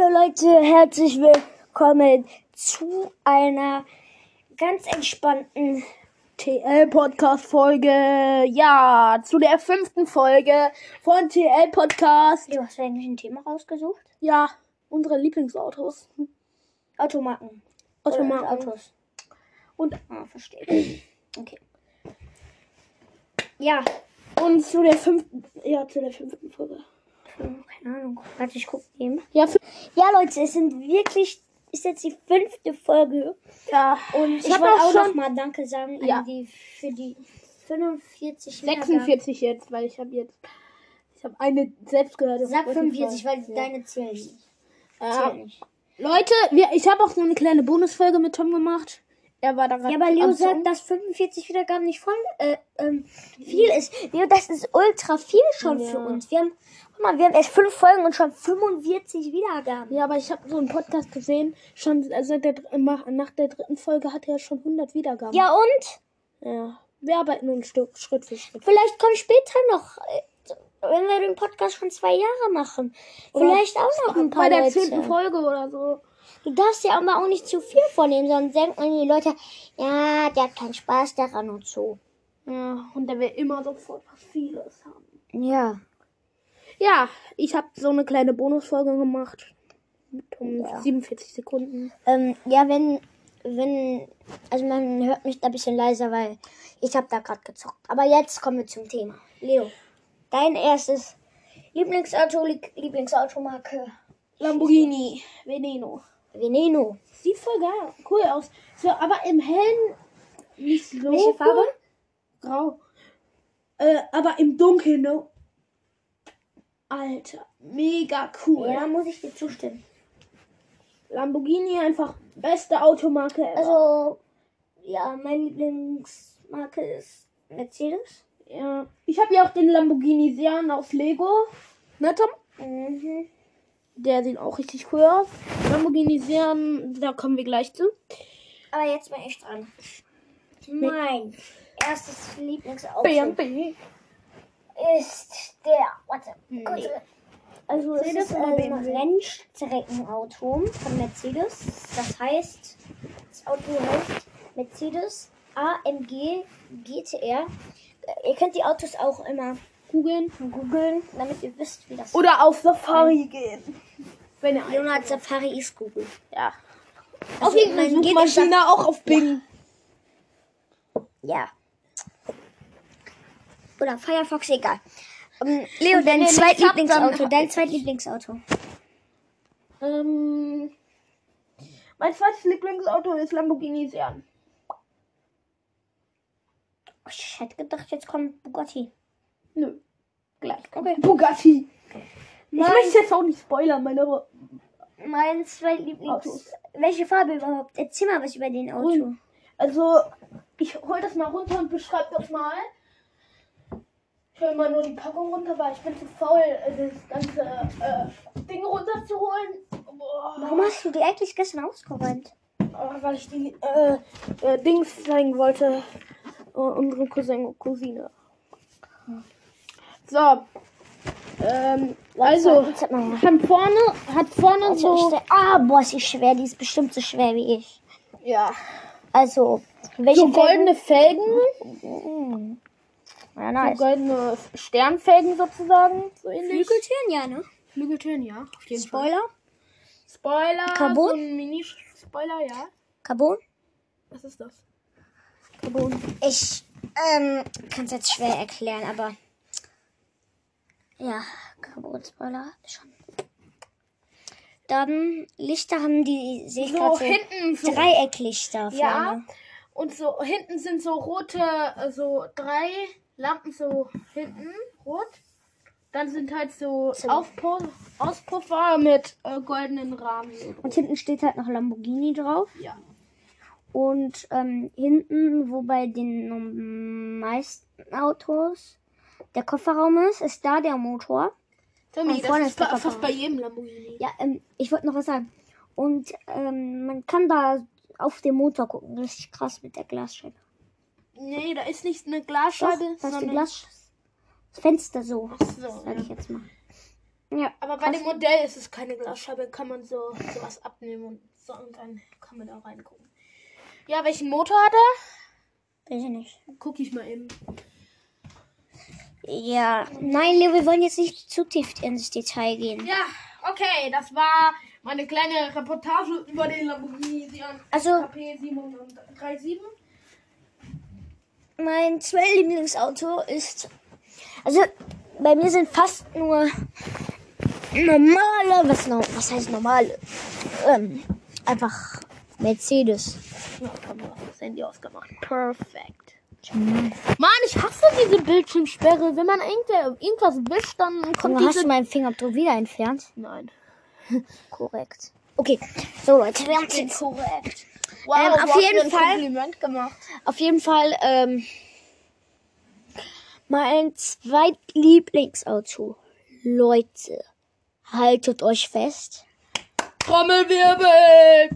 Hallo Leute, herzlich willkommen zu einer ganz entspannten TL-Podcast-Folge. Ja, zu der fünften Folge von TL-Podcast. Du hast du eigentlich ein Thema rausgesucht? Ja, unsere Lieblingsautos. Automarken. Automarken. Oder Autos. Und, Ah, verstehe. Okay. Ja, und zu der fünften, ja, zu der fünften Folge. Hm, keine Ahnung. Warte, ich guck eben. Ja, Ja, Leute, es sind wirklich, ist jetzt die fünfte Folge. ja. Und ich, Ich wollte auch auch noch mal Danke sagen Ja. an die, für die 45 Wiedergaben. 46 jetzt, weil ich habe jetzt, ich habe eine selbst gehört. Sag Spotify. 45, weil Ja. deine zählen nicht. Nicht. Leute, wir, ich habe auch so eine kleine Bonusfolge mit Tom gemacht. Er war da gerade Ja, aber Leo sagt, dass 45 Wiedergaben nicht voll äh, ähm, viel ist. Leo, das ist ultra viel schon Ja. für uns. Wir haben, guck mal, wir haben erst fünf Folgen und schon 45 Wiedergaben. Ja, aber ich habe so einen Podcast gesehen, schon seit der, nach der dritten Folge hatte er schon 100 Wiedergaben. Ja, und? Ja. Wir arbeiten nun Stück, Schritt für Schritt. Vielleicht kommt später noch, äh, wenn wir den Podcast schon zwei Jahre machen. Vielleicht auch noch ein paar Bei der zehnten Folge oder so. Du darfst ja aber auch nicht zu viel vornehmen, sonst denken die Leute, ja, der hat keinen Spaß daran und so. Ja, und der will immer sofort was vieles haben. Ja. Ja, ich habe so eine kleine Bonusfolge gemacht. Mit um 47 Sekunden. Ähm, ja, wenn, wenn, also man hört mich da ein bisschen leiser, weil ich habe da gerade gezockt. Aber jetzt kommen wir zum Thema. Leo, dein erstes Lieblingsauto, Lie- Lieblingsautomarke, Lamborghini Veneno. Veneno. Sieht voll geil, cool aus. So, aber im Hellen nicht so Welche Farbe? Grau. Äh, aber im Dunkeln, ne? Alter, mega cool. Ja, muss ich dir zustimmen. Lamborghini einfach beste Automarke ever. Also, ja, meine Lieblingsmarke ist Mercedes. ja. Ich habe ja auch den Lamborghini Sian aus Lego. Ne, Tom? Mhm. Der sieht auch richtig cool aus. Lamborghini Sian, da kommen wir gleich zu. Aber jetzt bin ich dran. Mein erstes Lieblingsauto BMW. ist der, warte, Nee. kurz. Also es ist ein? Rennstreckenauto von Mercedes. Das heißt, das Auto heißt Mercedes AMG GTR. Äh, Ihr könnt die Autos auch immer Googeln. googeln, damit ihr wisst, wie das Oder auf Safari gehen. Wenn ihr Leonard Safari ist Google. Ja. Also auf irgendeine man geht Suchmaschine auch auf Bing. Ja. Oder Firefox, egal. Ähm, Leo, dein Zweitlieblingsauto. Dein Zweitlieblingsauto. Ähm, mein zweites Lieblingsauto ist Lamborghini Sian. Ich hätte gedacht, jetzt kommt Bugatti. Nö. Gleich. Okay. Bugatti. Ich Mein- möchte jetzt auch nicht spoilern, meine Ru- Mein Zweitlieblings... Autos. Welche Farbe überhaupt? Erzähl mal was über den Auto. Grün. Also, ich hol das mal runter und beschreib das mal. Ich hol mal nur die Packung runter, weil ich bin zu faul, äh, das ganze äh, Ding runterzuholen. Boah. Warum hast du die eigentlich gestern ausgeräumt? Äh, weil ich die äh, äh, Dings zeigen wollte. Äh, unsere Cousin und Cousine. So. Ähm, also, hat vorne, hat vorne Also, so. stell- ah, boah, ist die schwer. Die ist bestimmt so schwer wie ich. Ja. Also, welche So goldene Felgen. Felgen? Ja, So nice. goldene Sternfelgen sozusagen. So. Flügeltüren, ja, ne? Flügeltüren, ja. Auf jeden Fall. Spoiler? Spoiler. Carbon? So ein Mini-Spoiler, ja. Carbon? Was ist das? Ich ähm, kann es jetzt schwer erklären, aber ja, Carbon-Spoiler schon. Dann Lichter haben die, sehe ich So gerade so, hinten so. Dreiecklichter Ja. Und so hinten sind so rote, so drei Lampen so hinten rot. Dann sind halt so So. Aufpu Auspuffer mit äh, goldenen Rahmen. Und hinten steht halt noch Lamborghini drauf. Ja. Und ähm, hinten, wo bei den meisten Autos der Kofferraum ist, ist da der Motor. Tommy, das ist ist fast bei jedem Lamborghini. Ja, ähm, ich wollte noch was sagen. Und ähm, man kann da auf den Motor gucken. Richtig krass mit der Glasscheibe. Nee, da ist nicht eine Doch, Glasscheibe, das ist die sondern... Glas das Fenster so, Ach so, sag ich jetzt mal. Ja. Aber bei dem Modell ist es keine Glasscheibe, kann man so sowas abnehmen und so und dann kann man da reingucken. Ja, welchen Motor hat er? Weiß ich nicht. Guck ich mal eben. Ja. Nein, Leo, wir wollen jetzt nicht zu tief ins Detail gehen. Ja, okay, das war meine kleine Reportage über den Lamborghini Also, KP 737. mein zweitlieblingsauto ist. Also, bei mir sind fast nur normale. Was, was heißt normale? Ähm, einfach Mercedes. Ja, das Handy ausgemacht. Perfekt. Mann, ich hasse diese Bildschirmsperre. Wenn man irgendwas wischt, dann kommt hast diese... du meinen Fingerabdruck wieder entfernt? Nein. Korrekt. Okay, so Leute, wir haben es jetzt. korrekt. Ähm, Wow, auf du hast jeden Fall- Kompliment gemacht. Auf jeden Fall, ähm, mein zweitlieblingsauto. Leute, haltet euch fest. Trommelwirbel!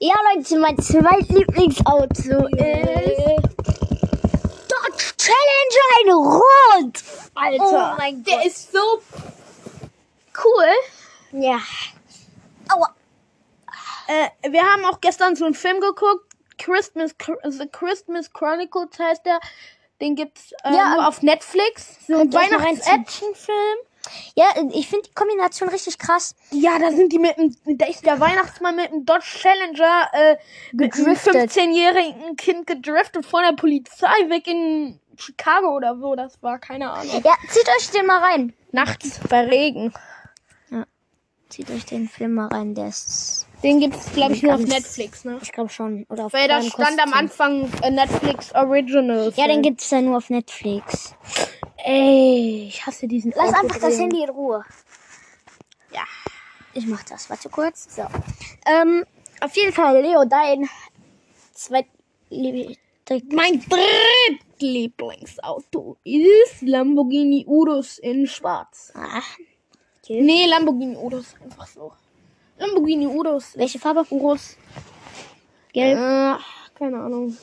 Ja, Leute, mein zweitlieblingsauto ist Dodge Challenger in Rot. Alter, Oh mein der Gott. ist so cool. Ja. Aua. Äh, wir haben auch gestern so einen Film geguckt. Christmas, The Christmas Chronicles heißt der. Den gibt's äh, Ja, nur auf Netflix. So ein Weihnachts-Action-Film. Ja, ich finde die Kombination richtig krass. Ja, da sind die mit dem, da ist der Weihnachtsmann mit dem Dodge Challenger äh, mit einem Gedriftet. 15-jährigen Kind gedriftet von der Polizei weg in Chicago oder wo das war, keine Ahnung. Ja, zieht euch den mal rein. Nachts bei Regen. Zieht euch den Film mal rein, der ist, Den gibt's glaube ich nur auf Netflix, ne? ich glaube schon, oder auf Weil da stand am Anfang äh, Netflix Original. Ja, den gibt's ja nur auf Netflix. Ey, ich hasse diesen Lass einfach das. Handy in Ruhe. Ja. Ich mach das. Warte kurz. So. Ähm, auf jeden Fall, Leo, dein zweit Mein drittlieblingsauto ist Lamborghini Urus in schwarz. Ah, Nee, Lamborghini Urus, einfach so. Lamborghini Urus. welche Farbe? Urus. Gelb. Äh, keine Ahnung.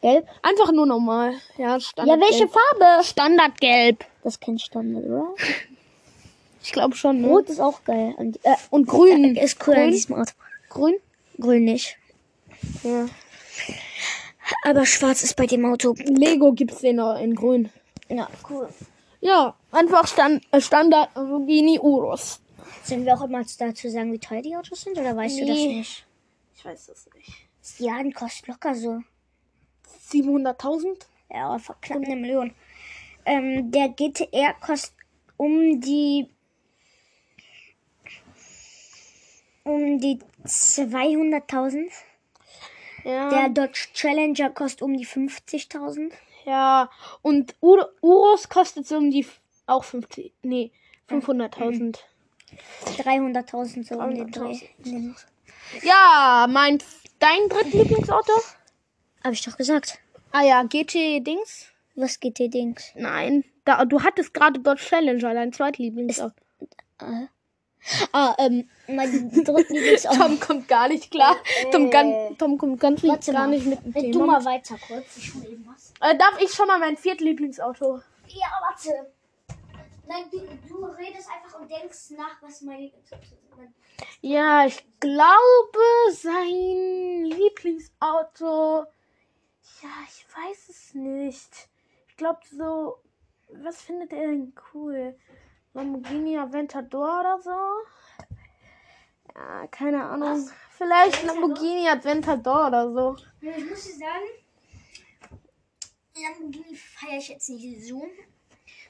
Gelb. Einfach nur normal. Ja, Ja, Standard. welche Farbe? Standardgelb. Das kennt Standard, oder? Ich glaube schon, ne? Rot ist auch geil. Und, äh, Und grün. ist cool an Grün? diesem Auto. Grün? Grün nicht. Ja. Aber schwarz ist bei dem Auto. Lego gibt's den noch in grün. Ja, cool. Ja, einfach Stand, äh, Standard Lamborghini Urus. Sollen wir auch immer dazu sagen, wie teuer die Autos sind? Oder weißt du das Nee. nicht? Ich weiß es nicht. Ja, die kostet locker so. 700.000? Ja, knapp eine Million. Ähm, der GTR kostet um die um die 200.000. Ja. Der Dodge Challenger kostet um die 50.000. ja. Und Ur Urus kostet so um die auch 50. Nee, 500.000. 300.000 so um den Dreh. 300.000. Ja, mein dein drittlieblingsauto? Hab ich doch gesagt. Ah ja, GT Dings? Was GT Dings? Nein, da, du hattest gerade Dodge Challenger, dein zweitlieblingsauto. Ah, ähm, mein Drittlieblingsauto. Tom kommt gar nicht klar. Tom, gan, Tom kommt ganz Äh. Warte gar nicht mit dem Thema. du mal weiter kurz. Ich hol eben was. Äh, darf ich schon mal mein viertlieblingsauto? Ja, warte. Nein, du, du redest einfach und denkst nach, was mein Lieblingsauto ist. Ja, ich glaube, sein Lieblingsauto. Ja, ich weiß es nicht. Ich glaube so. Was findet er denn cool? Lamborghini Aventador oder so? Ja, keine Ahnung. Vielleicht Lamborghini Aventador oder so. Ich muss dir sagen, Lamborghini feiere ich jetzt nicht so.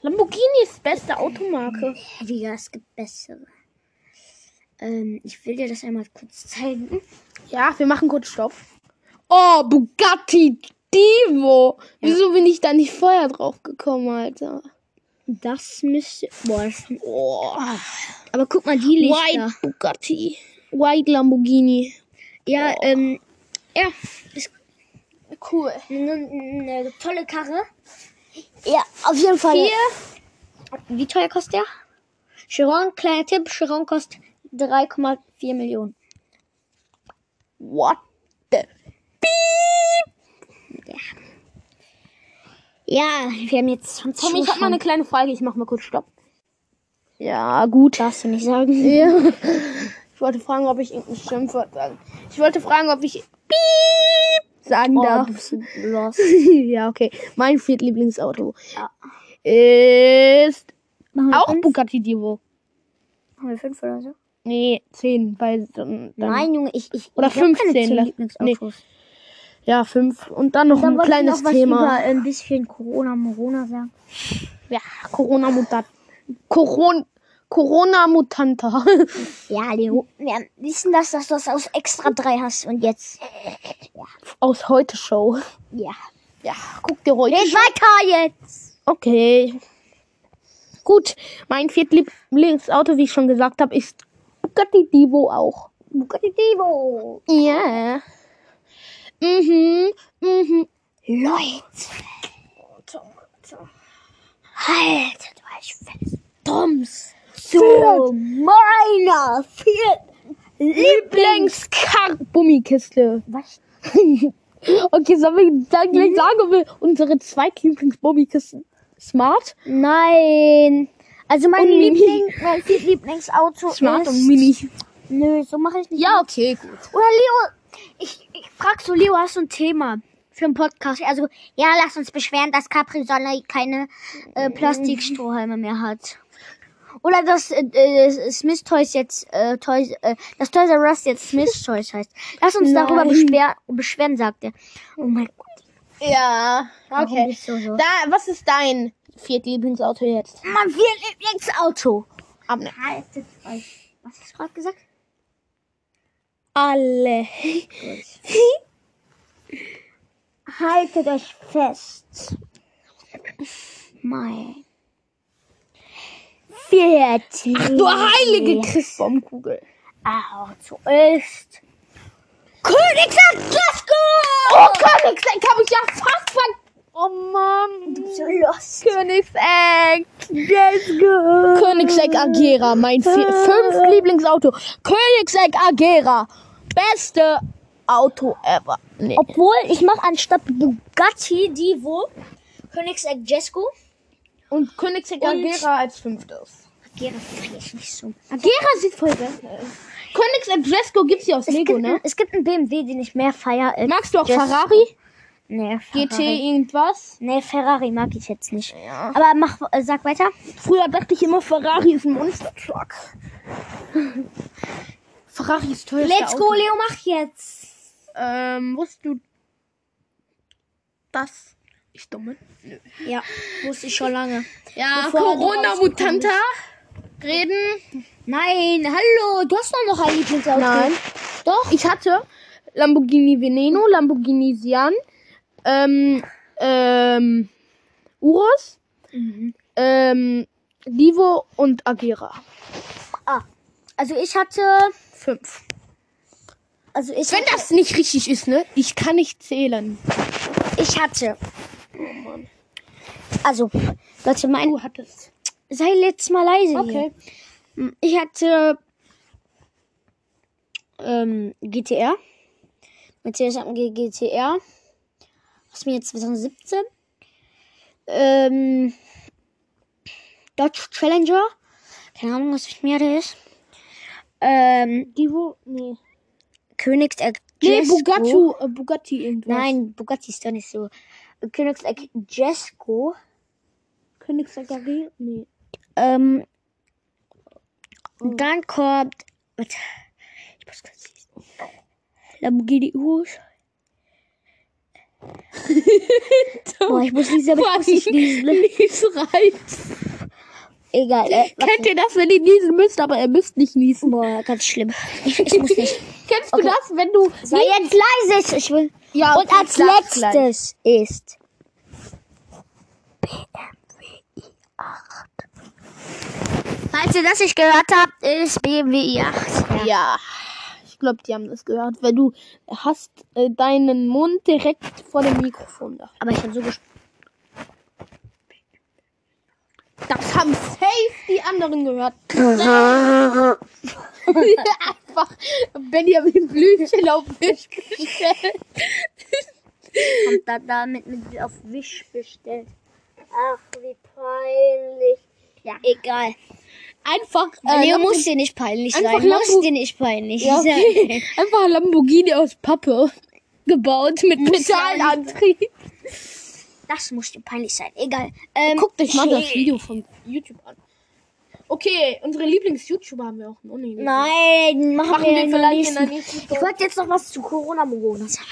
Lamborghini ist beste Automarke. Digga, es gibt bessere. Ähm, ich will dir das einmal kurz zeigen. Ja, wir machen kurz Stopp. Oh, Bugatti Divo. Wieso bin ich da nicht vorher drauf gekommen, Alter? Das müsste. Boah, Oh. aber guck mal, die Lichter. White Bugatti. White Lamborghini. Ja, ähm, ja, ist Cool. eine, eine tolle Karre. Ja, auf jeden Fall. Hier. Wie teuer kostet der? Chiron, kleiner Tipp, Chiron kostet 3,4 Millionen. What? Ja, wir haben jetzt 20 Tom, ich habe mal eine kleine Frage. Ich mach mal kurz Stopp. Ja, gut. Darfst du nicht sagen. Ja. Ich wollte fragen, ob ich irgendein Schimpfwort sagen. Ich wollte fragen, ob ich Piep sagen Oh, darf. ja, okay. Mein Viertlieblingsauto Ja. ist auch? Bugatti Divo. Machen wir fünf oder so? Nee, zehn, weil dann, dann Nein, Junge, ich, ich, Oder ich hab keine 15, zehn Lieblingsautos. Ja fünf und dann noch Dann ein kleines noch Thema. über ein bisschen Corona, Morona sagen. Ja, Corona Mutant. Corona Corona Mutanta. Ja, Leo, wir wissen das, dass du das aus Extra 3 hast und jetzt. Aus heute Show. Ja. Ja, guck dir heute. Red weiter jetzt! Okay. Gut, mein Viertlieblingsauto, wie ich schon gesagt habe, ist Bugatti Divo auch. Bugatti Divo! Ja. Mhm, mhm. Leute! Haltet euch fest! Toms. Zu meiner vierten Lieblings-Gummikiste. Was? Okay, sollen wir dann gleich sagen, ob wir unsere zwei Lieblings-Gummikisten Smart, Nein! Also mein Und Mini. Liebling, mein Lieblingsauto Smart ist... und Mini. Nö, so mache ich nicht. Ja, okay, gut. Oder Leo, ich, ich frag so, Leo, hast du ein Thema für einen Podcast? Also, ja, lass uns beschweren, dass Capri Sonne keine äh, Plastikstrohhalme mehr hat. Oder dass äh, äh, Smith Toys jetzt, äh, Toys, äh, dass Toys R Us jetzt Smith Toys heißt. Lass uns darüber Nein. beschwer beschweren, sagt er. Oh mein Gott. Ja, okay. du so? Da, was ist dein Viertlieblingsauto jetzt? Mein vier Lieblingsauto. Abne. Haltet euch. Was hast du gerade gesagt? Alle. Haltet euch fest. Mein. Viert Du heilige Christbaumkugel. Auto ist. Königsegg Glasgow! Oh, Königseck habe ich ja fast ver... Oh Mann. Du bist so lost. Königseck. Let's go. Königseck Agera, mein fünf Lieblingsauto. Königseck Agera. Beste Auto ever. Nee. Obwohl, ich mache anstatt Bugatti Divo Königsegg Jesco. Und Königseck Und- Agera als fünftes. Agera ich nicht so. Agera sieht voll besser aus. Königseck Jesco gibt's hier aus Es Lego, gibt, ne? ein, es gibt einen BMW, den ich mehr feier. Magst du auch Jesco. Ferrari? Nee, GT Ferrari. irgendwas? Nee, Ferrari mag ich jetzt nicht. Ja. Aber mach, äh, sag weiter. Früher dachte ich immer, Ferrari ist ein Monster-Truck. Ferrari ist teuer. Let's go, Leo, mach jetzt. Ähm, wusstest du das? Ich dumme. Ja, wusste ich schon lange. Ja, Bevor du Corona rausgekommen Mutanta. Reden. Nein, hallo, du hast doch noch ein Lieblingsauto. Nein. Doch. Ich hatte Lamborghini Veneno, Lamborghini Sian, ähm, ähm, Urus, Mhm. ähm, Divo und Agera. Ah, also ich hatte, Fünf. also ich Wenn hatte, das nicht richtig ist, ne? Ich kann nicht zählen. ich hatte, also, Leute, mein, Du hattest. sei jetzt mal leise Okay. hier. Ich hatte, ähm, GTR. Mercedes AMG GTR. Was mir jetzt 2017. Ähm, Dodge Challenger. Keine Ahnung, was für mir das ist. Ähm, Divo, nee. Königsegg Nee. Bugatti, äh, Bugatti irgendwas. Nein, Bugatti ist doch nicht so. Königsegg Jesco. Königsegg Agera? Nee. Ähm, dann kommt. Warte, ich muss kurz lesen. Lamborghini Urus. Boah, ich muss lesen, aber ich muss nicht lesen. Lies reizt. Egal. Äh. Kennt ihr das, wenn ihr niesen müsst, aber ihr müsst nicht niesen? Boah, ganz schlimm. Ich, ich muss nicht. Kennst Okay. du das, wenn du... Sei jetzt leise. Ich will. Ja, Und okay, als ich sag's gleich. letztes ist. BMW i8. Falls ihr das nicht gehört habt, ist BMW i8. Ja, ich glaube, die haben das gehört, weil du hast äh, deinen Mund direkt vor dem Mikrofon da. Aber ich habe so gesprochen. Das haben safe die anderen gehört. Einfach Benjamin Blümchen auf Wisch gestellt. Kommt da damit mit auf Wisch bestellt. Ach, wie peinlich. Ja, egal. Einfach. Äh, Lambo- muss dir nicht peinlich Einfach sein. Muss Lambo- dir nicht peinlich Ja, sein. okay. Einfach ein Lamborghini aus Pappe gebaut mit Muss Metalantrieb. Das muss dir peinlich sein. Egal. Ähm, Guckt euch mal das. Video von YouTube an. Okay, unsere Lieblings-YouTuber haben wir auch noch nicht. Nein, machen, Machen wir, wir in vielleicht in nächsten. der nächsten Ich Folge. wollte jetzt noch was zu Corona-Morona sagen.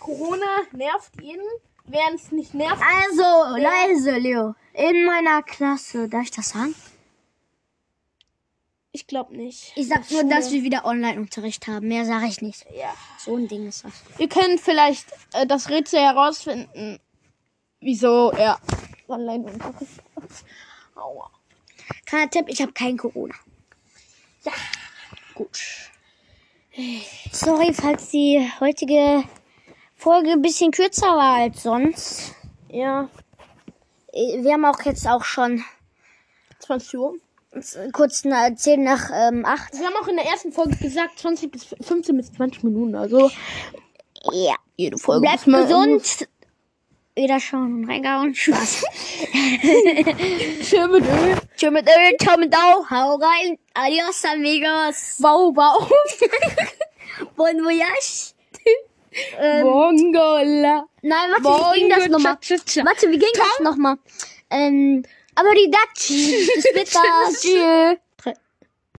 Corona nervt jeden. Wer es nicht nervt, Also, leise, Leo. In meiner Klasse, darf ich das sagen? ich glaube nicht. Ich sag nur, dass wir wieder Online-Unterricht haben. Mehr sage ich nicht. Ja. So ein Ding ist das. Wir können vielleicht äh, das Rätsel herausfinden, wieso er Online-Unterricht. Aua. Kleiner Tipp, ich habe kein Corona. Gut. Sorry, falls die heutige Folge ein bisschen kürzer war als sonst. Ja, Äh, Wir haben auch jetzt auch schon 20 Uhr. kurz nach 10 nach ähm, 8. Wir haben auch in der ersten Folge gesagt, 20 bis 15 bis 20 Minuten. Also Ja. jede Folge. Bleibt gesund. Wieder schauen und reingehauen. Spaß. Schön mit Öl. Tschö mit Öl, ciao mit Au. Hau rein. Adios, amigos. Wow, wow. Bon voyage. ähm, Bongola. nein, warte, wie ging das Bongo, nochmal? Warte, wie ging das nochmal? Ähm, aber die Dutch. Bis später. Tschüss.